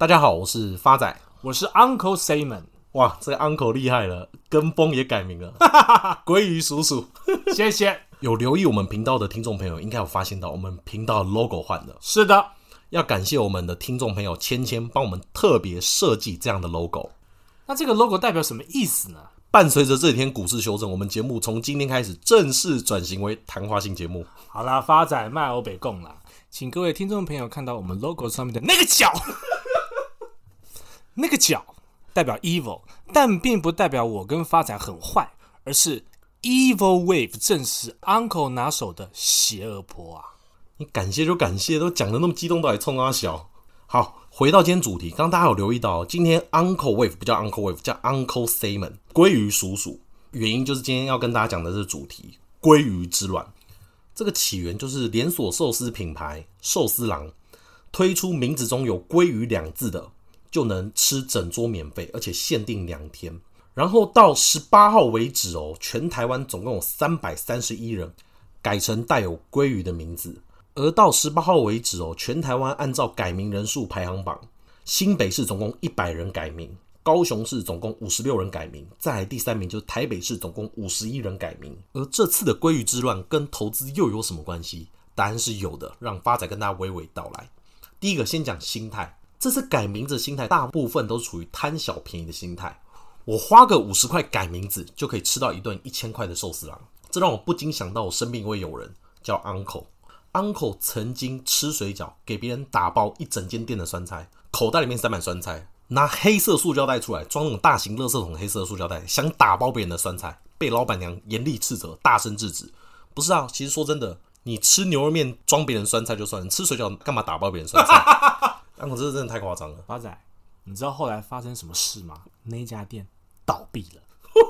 大家好，我是发仔，我是 Uncle Simon。哇，这个 Uncle 厉害了，跟风也改名了，鲑鱼叔叔。谢谢。有留意我们频道的听众朋友，应该有发现到我们频道的 logo 换了。是的，要感谢我们的听众朋友芊芊帮我们特别设计这样的 logo。那这个 logo 代表什么意思呢？伴随着这几天股市修正，我们节目从今天开始正式转型为谈话性节目。好啦，发仔卖欧北共啦。请各位听众朋友看到我们 logo 上面的那个角，那个角代表 evil，但并不代表我跟发仔很坏，而是 evil wave 正是 uncle 拿手的邪恶波啊！你感谢就感谢，都讲的那么激动，都还冲阿小。好，回到今天主题，刚刚大家有留意到，今天 uncle wave 不叫 uncle wave，叫 uncle Simon，鲑鱼叔叔。原因就是今天要跟大家讲的是主题——鲑鱼之卵。这个起源就是连锁寿司品牌寿司郎推出名字中有“鲑鱼”两字的，就能吃整桌免费，而且限定两天。然后到十八号为止哦，全台湾总共有三百三十一人改成带有“鲑鱼”的名字。而到十八号为止哦，全台湾按照改名人数排行榜，新北市总共一百人改名。高雄市总共五十六人改名，再来第三名就是台北市总共五十一人改名。而这次的鲑鱼之乱跟投资又有什么关系？答案是有的，让发仔跟大家娓娓道来。第一个，先讲心态，这次改名字心态大部分都处于贪小便宜的心态。我花个五十块改名字就可以吃到一顿一千块的寿司郎，这让我不禁想到我身边一位友人叫 Uncle。Uncle 曾经吃水饺给别人打包一整间店的酸菜，口袋里面塞满酸菜。拿黑色塑胶袋出来装那种大型垃圾桶，黑色塑胶袋想打包别人的酸菜，被老板娘严厉斥责，大声制止。不是啊，其实说真的，你吃牛肉面装别人酸菜就算了，你吃水饺干嘛打包别人酸菜？啊，我这真的太夸张了。八仔，你知道后来发生什么事吗？那家店倒闭了，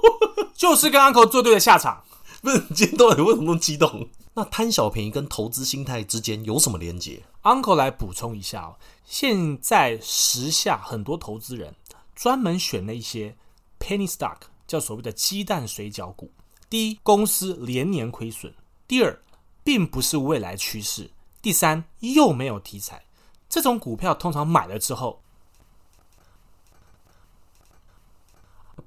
就是跟 Uncle 作对的下场。不是，你今天到底为什么那么激动？那贪小便宜跟投资心态之间有什么连结？Uncle 来补充一下哦，现在时下很多投资人专门选了一些 penny stock，叫所谓的鸡蛋水饺股。第一，公司连年亏损；第二，并不是未来趋势；第三，又没有题材。这种股票通常买了之后，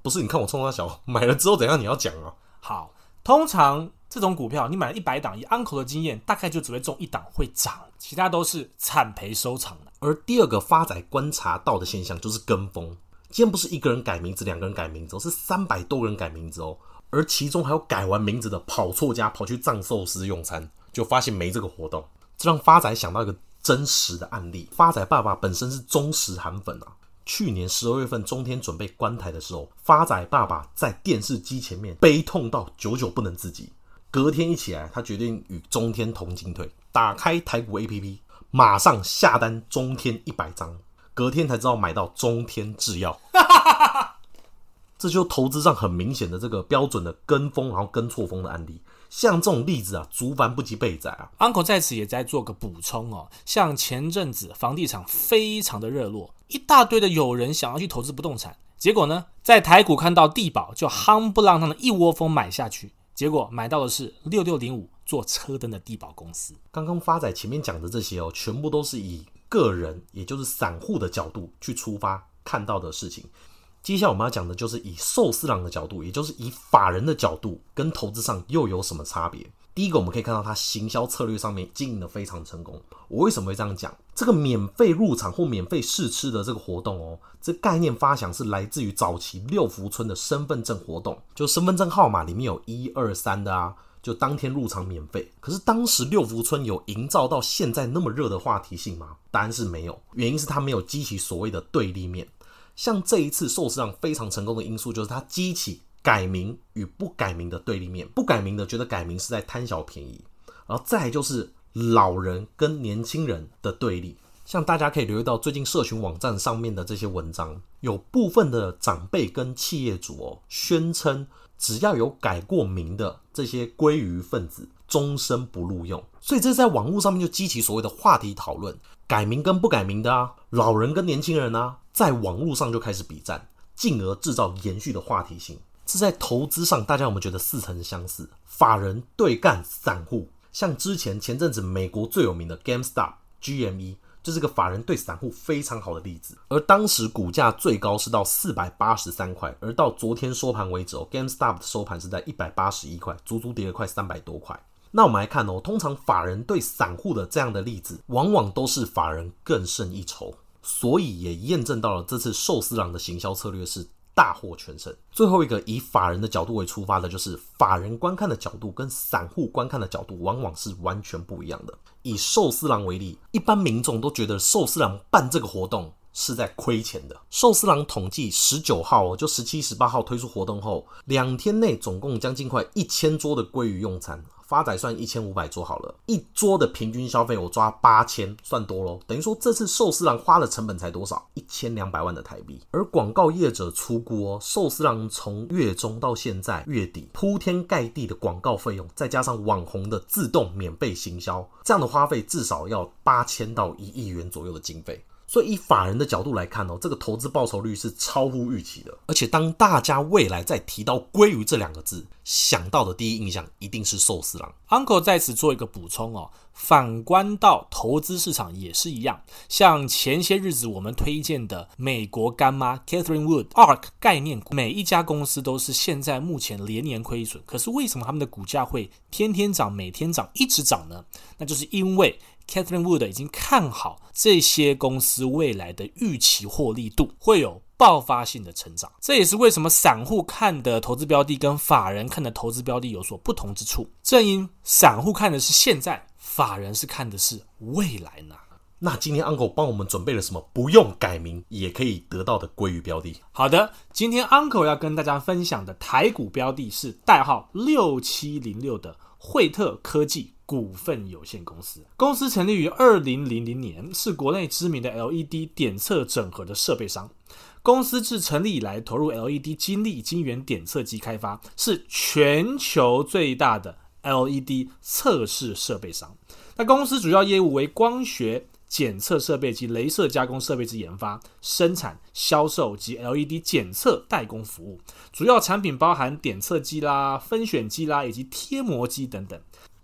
不是？你看我冲他小，买了之后怎样？你要讲啊？好，通常。这种股票，你买了一百档，以 Uncle 的经验，大概就只会中一档会涨，其他都是惨赔收场的。而第二个发仔观察到的现象就是跟风。今天不是一个人改名字，两个人改名字，是三百多个人改名字哦。而其中还有改完名字的跑错家，跑去藏寿司用餐，就发现没这个活动。这让发仔想到一个真实的案例。发仔爸爸本身是忠实韩粉啊。去年十二月份中天准备关台的时候，发仔爸爸在电视机前面悲痛到久久不能自己。隔天一起来，他决定与中天同进退。打开台股 APP，马上下单中天一百张。隔天才知道买到中天制药，这就投资上很明显的这个标准的跟风，然后跟错风的案例。像这种例子啊，竹繁不及备载啊。Uncle 在此也在做个补充哦。像前阵子房地产非常的热络，一大堆的有人想要去投资不动产，结果呢，在台股看到地保，就夯不啷当的一窝蜂买下去。结果买到的是六六零五做车灯的地保公司。刚刚发仔前面讲的这些哦，全部都是以个人，也就是散户的角度去出发看到的事情。接下来我们要讲的就是以寿司郎的角度，也就是以法人的角度，跟投资上又有什么差别？第一个，我们可以看到它行销策略上面经营的非常成功。我为什么会这样讲？这个免费入场或免费试吃的这个活动哦，这概念发想是来自于早期六福村的身份证活动，就身份证号码里面有一二三的啊，就当天入场免费。可是当时六福村有营造到现在那么热的话题性吗？答案是没有，原因是它没有激起所谓的对立面。像这一次寿司郎非常成功的因素，就是它激起。改名与不改名的对立面，不改名的觉得改名是在贪小便宜，然后再来就是老人跟年轻人的对立。像大家可以留意到，最近社群网站上面的这些文章，有部分的长辈跟企业主哦，宣称只要有改过名的这些鲑鱼分子，终身不录用。所以这在网络上面就激起所谓的话题讨论，改名跟不改名的啊，老人跟年轻人啊，在网络上就开始比战，进而制造延续的话题性。这在投资上，大家有没有觉得似曾相似？法人对干散户，像之前前阵子美国最有名的 GameStop（GME） 就是个法人对散户非常好的例子。而当时股价最高是到四百八十三块，而到昨天收盘为止哦，GameStop 的收盘是在一百八十一块，足足跌了快三百多块。那我们来看哦，通常法人对散户的这样的例子，往往都是法人更胜一筹，所以也验证到了这次寿司郎的行销策略是大获全胜。最后一个以法人的角度为出发的，就是法人观看的角度跟散户观看的角度往往是完全不一样的。以寿司郎为例，一般民众都觉得寿司郎办这个活动是在亏钱的。寿司郎统计十九号就十七、十八号推出活动后，两天内总共将近快一千桌的鲑鱼用餐。发仔算一千五百桌好了，一桌的平均消费我抓八千，算多喽。等于说这次寿司郎花的成本才多少？一千两百万的台币。而广告业者出估哦，寿司郎从月中到现在月底铺天盖地的广告费用，再加上网红的自动免费行销，这样的花费至少要八千到一亿元左右的经费。所以，以法人的角度来看哦，这个投资报酬率是超乎预期的。而且，当大家未来再提到“鲑鱼”这两个字，想到的第一印象一定是寿司郎。Uncle 在此做一个补充哦，反观到投资市场也是一样。像前些日子我们推荐的美国干妈 Catherine Wood ARK 概念股，每一家公司都是现在目前连年亏损，可是为什么他们的股价会天天涨、每天涨、一直涨呢？那就是因为。Catherine Wood 已经看好这些公司未来的预期获利度会有爆发性的成长，这也是为什么散户看的投资标的跟法人看的投资标的有所不同之处。正因散户看的是现在，法人是看的是未来呢。那今天 Uncle 帮我们准备了什么不用改名也可以得到的鲑鱼标的？好的，今天 Uncle 要跟大家分享的台股标的是代号六七零六的惠特科技。股份有限公司，公司成立于二零零零年，是国内知名的 LED 点测整合的设备商。公司自成立以来，投入 LED 精力晶圆点测机开发，是全球最大的 LED 测试设备商。那公司主要业务为光学检测设备及镭射加工设备之研发、生产、销售及 LED 检测代工服务。主要产品包含点测机啦、分选机啦以及贴膜机等等。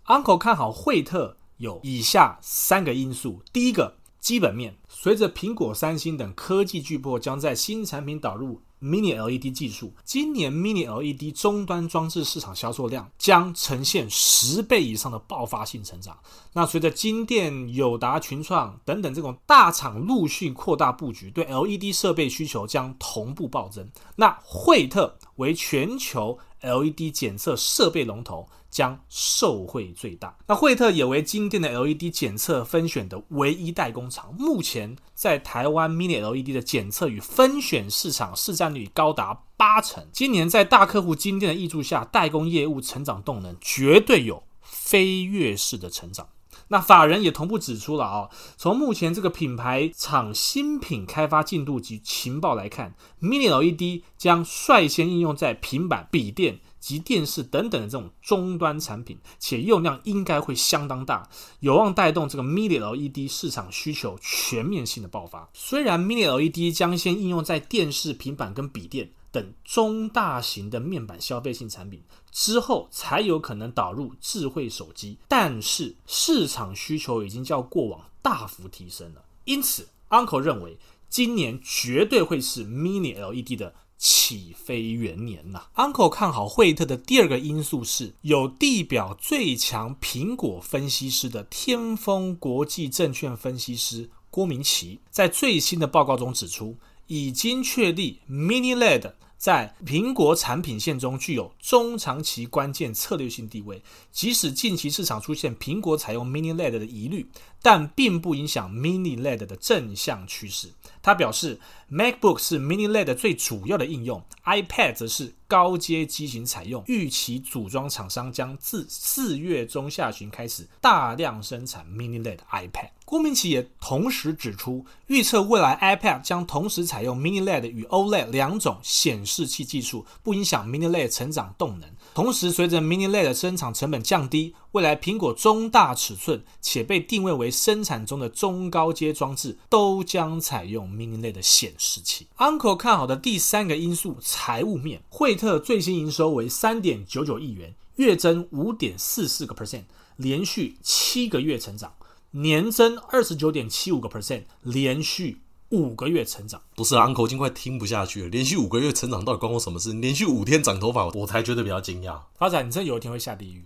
Uncle 看好惠特有以下三个因素：第一个，基本面，随着苹果、三星等科技巨擘将在新产品导入 Mini LED 技术，今年 Mini LED 终端装置市场销售量将呈现十倍以上的爆发性成长。那随着金电、友达、群创等等这种大厂陆续扩大布局，对 LED 设备需求将同步暴增。那惠特为全球 LED 检测设备龙头。将受惠最大。那惠特也为今电的 LED 检测分选的唯一代工厂，目前在台湾 Mini LED 的检测与分选市场市占率高达八成。今年在大客户今电的挹注下，代工业务成长动能绝对有飞跃式的成长。那法人也同步指出了啊、哦，从目前这个品牌厂新品开发进度及情报来看，Mini LED 将率先应用在平板、笔电。及电视等等的这种终端产品，且用量应该会相当大，有望带动这个 Mini LED 市场需求全面性的爆发。虽然 Mini LED 将先应用在电视、平板跟笔电等中大型的面板消费性产品，之后才有可能导入智慧手机，但是市场需求已经较过往大幅提升了。因此，Uncle 认为今年绝对会是 Mini LED 的。起飞元年呐，Uncle 看好惠特的第二个因素是有地表最强苹果分析师的天风国际证券分析师郭明奇，在最新的报告中指出，已经确立 Mini LED。在苹果产品线中具有中长期关键策略性地位。即使近期市场出现苹果采用 Mini LED 的疑虑，但并不影响 Mini LED 的正向趋势。他表示，MacBook 是 Mini LED 最主要的应用，iPad 则是高阶机型采用。预期组装厂商将自四月中下旬开始大量生产 Mini LED iPad。郭明奇也同时指出，预测未来 iPad 将同时采用 Mini LED 与 OLED 两种显示器技术，不影响 Mini LED 成长动能。同时，随着 Mini LED 的生产成本降低，未来苹果中大尺寸且被定位为生产中的中高阶装置都将采用 Mini LED 显示器。Uncle 看好的第三个因素，财务面，惠特最新营收为三点九九亿元，月增五点四四个 percent，连续七个月成长。年增二十九点七五个 percent，连续。五个月成长不是啊，Uncle 已经快听不下去了。连续五个月成长到底关我什么事？连续五天长头发，我才觉得比较惊讶。发仔，你真有一天会下地狱。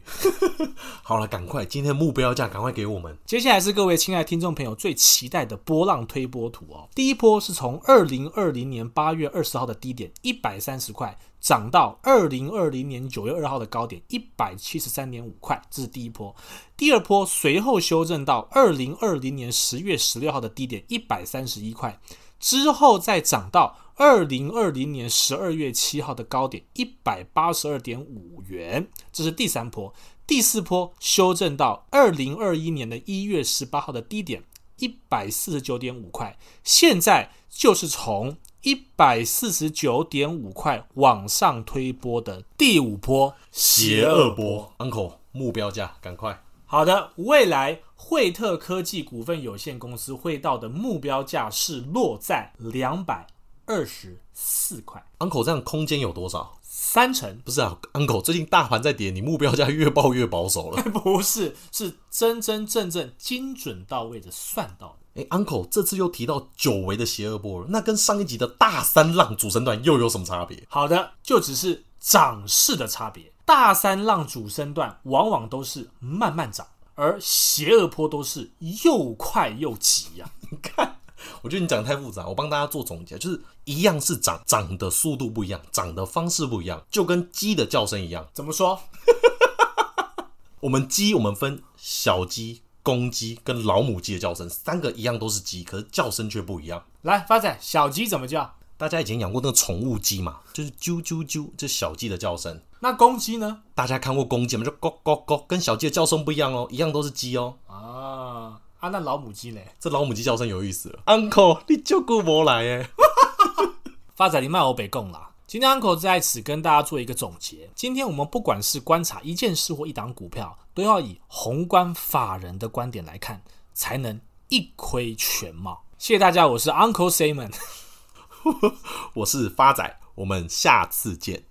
好了，赶快，今天的目标价赶快给我们。接下来是各位亲爱的听众朋友最期待的波浪推波图哦。第一波是从二零二零年八月二十号的低点一百三十块。涨到二零二零年九月二号的高点一百七十三点五块，这是第一波。第二波随后修正到二零二零年十月十六号的低点一百三十一块，之后再涨到二零二零年十二月七号的高点一百八十二点五元，这是第三波。第四波修正到二零二一年的一月十八号的低点一百四十九点五块，现在就是从。一百四十九点五块往上推波的第五波邪恶波，Uncle 目标价赶快。好的，未来惠特科技股份有限公司会到的目标价是落在两百二十四块。Uncle 这样空间有多少？三成。不是啊，Uncle 最近大盘在跌，你目标价越报越保守了。不是，是真真正正精准到位的算到的。哎，Uncle，这次又提到久违的邪恶波了，那跟上一集的大三浪主升段又有什么差别？好的，就只是涨势的差别。大三浪主升段往往都是慢慢涨，而邪恶波都是又快又急呀、啊。你看，我觉得你讲得太复杂，我帮大家做总结，就是一样是涨，涨的速度不一样，涨的方式不一样，就跟鸡的叫声一样。怎么说？我们鸡，我们分小鸡。公鸡跟老母鸡的叫声，三个一样都是鸡，可是叫声却不一样。来，发仔，小鸡怎么叫？大家以前养过那个宠物鸡嘛，就是啾啾啾，这小鸡的叫声。那公鸡呢？大家看过公鸡吗？就咕咕咕，跟小鸡的叫声不一样哦，一样都是鸡哦。啊啊，那老母鸡嘞？这老母鸡叫声有意思了。Uncle，你就顾我来耶？发仔，你卖我北贡啦。今天 Uncle 在此跟大家做一个总结。今天我们不管是观察一件事或一档股票，都要以宏观法人的观点来看，才能一窥全貌。谢谢大家，我是 Uncle Simon，我是发仔，我们下次见。